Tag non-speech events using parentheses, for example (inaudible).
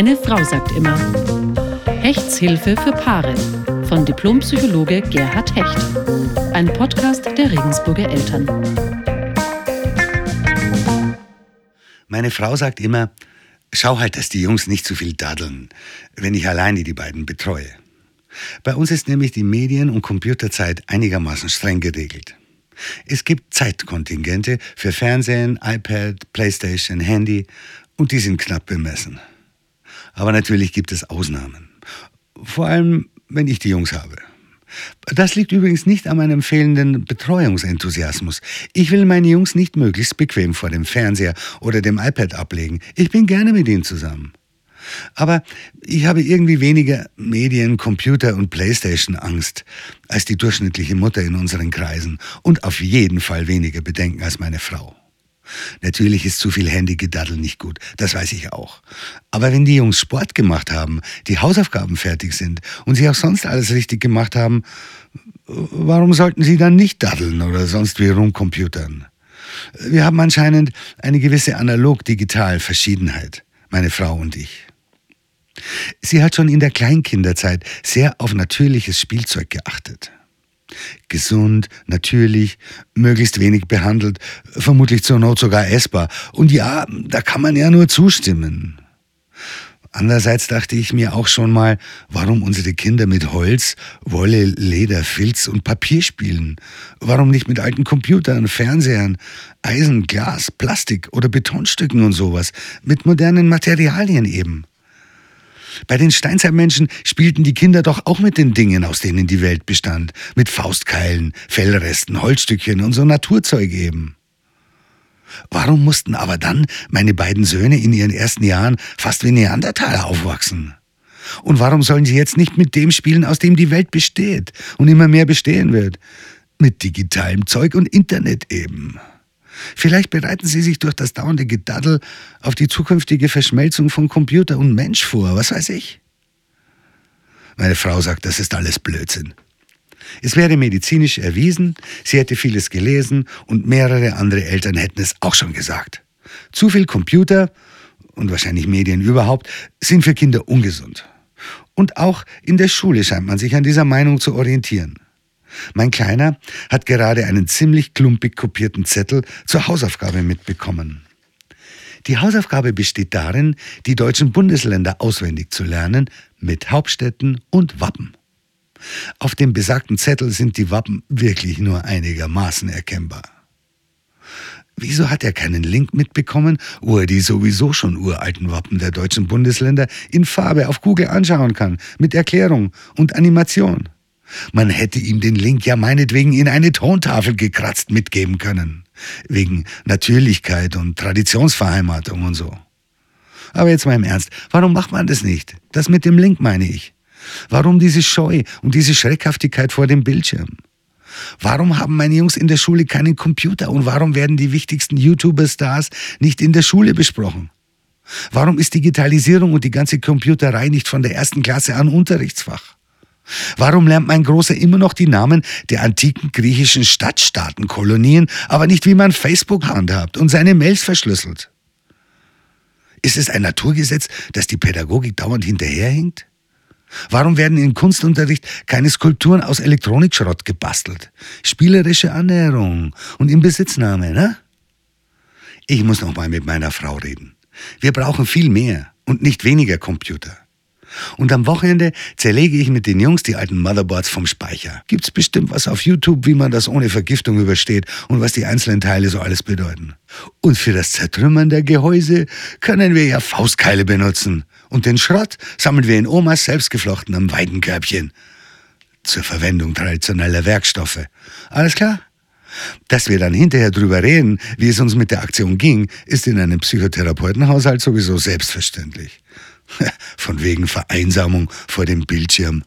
Meine Frau sagt immer. Hechtshilfe für Paare von Diplompsychologe Gerhard Hecht. Ein Podcast der Regensburger Eltern. Meine Frau sagt immer, schau halt, dass die Jungs nicht zu viel daddeln, wenn ich alleine die beiden betreue. Bei uns ist nämlich die Medien- und Computerzeit einigermaßen streng geregelt. Es gibt Zeitkontingente für Fernsehen, iPad, Playstation, Handy und die sind knapp bemessen. Aber natürlich gibt es Ausnahmen. Vor allem, wenn ich die Jungs habe. Das liegt übrigens nicht an meinem fehlenden Betreuungsenthusiasmus. Ich will meine Jungs nicht möglichst bequem vor dem Fernseher oder dem iPad ablegen. Ich bin gerne mit ihnen zusammen. Aber ich habe irgendwie weniger Medien, Computer und Playstation Angst als die durchschnittliche Mutter in unseren Kreisen und auf jeden Fall weniger Bedenken als meine Frau. Natürlich ist zu viel Handygedaddel nicht gut, das weiß ich auch. Aber wenn die Jungs Sport gemacht haben, die Hausaufgaben fertig sind und sie auch sonst alles richtig gemacht haben, warum sollten sie dann nicht daddeln oder sonst wie rumcomputern? Wir haben anscheinend eine gewisse analog-digital-Verschiedenheit, meine Frau und ich. Sie hat schon in der Kleinkinderzeit sehr auf natürliches Spielzeug geachtet. Gesund, natürlich, möglichst wenig behandelt, vermutlich zur Not sogar essbar. Und ja, da kann man ja nur zustimmen. Andererseits dachte ich mir auch schon mal, warum unsere Kinder mit Holz, Wolle, Leder, Filz und Papier spielen. Warum nicht mit alten Computern, Fernsehern, Eisen, Glas, Plastik oder Betonstücken und sowas. Mit modernen Materialien eben. Bei den Steinzeitmenschen spielten die Kinder doch auch mit den Dingen, aus denen die Welt bestand. Mit Faustkeilen, Fellresten, Holzstückchen und so Naturzeug eben. Warum mussten aber dann meine beiden Söhne in ihren ersten Jahren fast wie Neandertaler aufwachsen? Und warum sollen sie jetzt nicht mit dem spielen, aus dem die Welt besteht und immer mehr bestehen wird? Mit digitalem Zeug und Internet eben. Vielleicht bereiten Sie sich durch das dauernde Gedaddel auf die zukünftige Verschmelzung von Computer und Mensch vor, was weiß ich. Meine Frau sagt, das ist alles Blödsinn. Es wäre medizinisch erwiesen, sie hätte vieles gelesen und mehrere andere Eltern hätten es auch schon gesagt. Zu viel Computer und wahrscheinlich Medien überhaupt sind für Kinder ungesund. Und auch in der Schule scheint man sich an dieser Meinung zu orientieren. Mein Kleiner hat gerade einen ziemlich klumpig kopierten Zettel zur Hausaufgabe mitbekommen. Die Hausaufgabe besteht darin, die deutschen Bundesländer auswendig zu lernen mit Hauptstädten und Wappen. Auf dem besagten Zettel sind die Wappen wirklich nur einigermaßen erkennbar. Wieso hat er keinen Link mitbekommen, wo er die sowieso schon uralten Wappen der deutschen Bundesländer in Farbe auf Google anschauen kann, mit Erklärung und Animation? Man hätte ihm den Link ja meinetwegen in eine Tontafel gekratzt mitgeben können. Wegen Natürlichkeit und Traditionsverheimatung und so. Aber jetzt mal im Ernst, warum macht man das nicht? Das mit dem Link meine ich. Warum diese Scheu und diese Schreckhaftigkeit vor dem Bildschirm? Warum haben meine Jungs in der Schule keinen Computer und warum werden die wichtigsten YouTuber-Stars nicht in der Schule besprochen? Warum ist Digitalisierung und die ganze Computerei nicht von der ersten Klasse an Unterrichtsfach? Warum lernt mein Großer immer noch die Namen der antiken griechischen Stadtstaatenkolonien, aber nicht wie man Facebook handhabt und seine Mails verschlüsselt? Ist es ein Naturgesetz, dass die Pädagogik dauernd hinterherhinkt? Warum werden im Kunstunterricht keine Skulpturen aus Elektronikschrott gebastelt? Spielerische Annäherung und Inbesitznahme, ne? Ich muss noch mal mit meiner Frau reden. Wir brauchen viel mehr und nicht weniger Computer. Und am Wochenende zerlege ich mit den Jungs die alten Motherboards vom Speicher. Gibt's bestimmt was auf YouTube, wie man das ohne Vergiftung übersteht und was die einzelnen Teile so alles bedeuten. Und für das Zertrümmern der Gehäuse können wir ja Faustkeile benutzen. Und den Schrott sammeln wir in Omas selbstgeflochtenem Weidenkörbchen. Zur Verwendung traditioneller Werkstoffe. Alles klar? Dass wir dann hinterher drüber reden, wie es uns mit der Aktion ging, ist in einem Psychotherapeutenhaushalt sowieso selbstverständlich. (laughs) Von wegen Vereinsamung vor dem Bildschirm.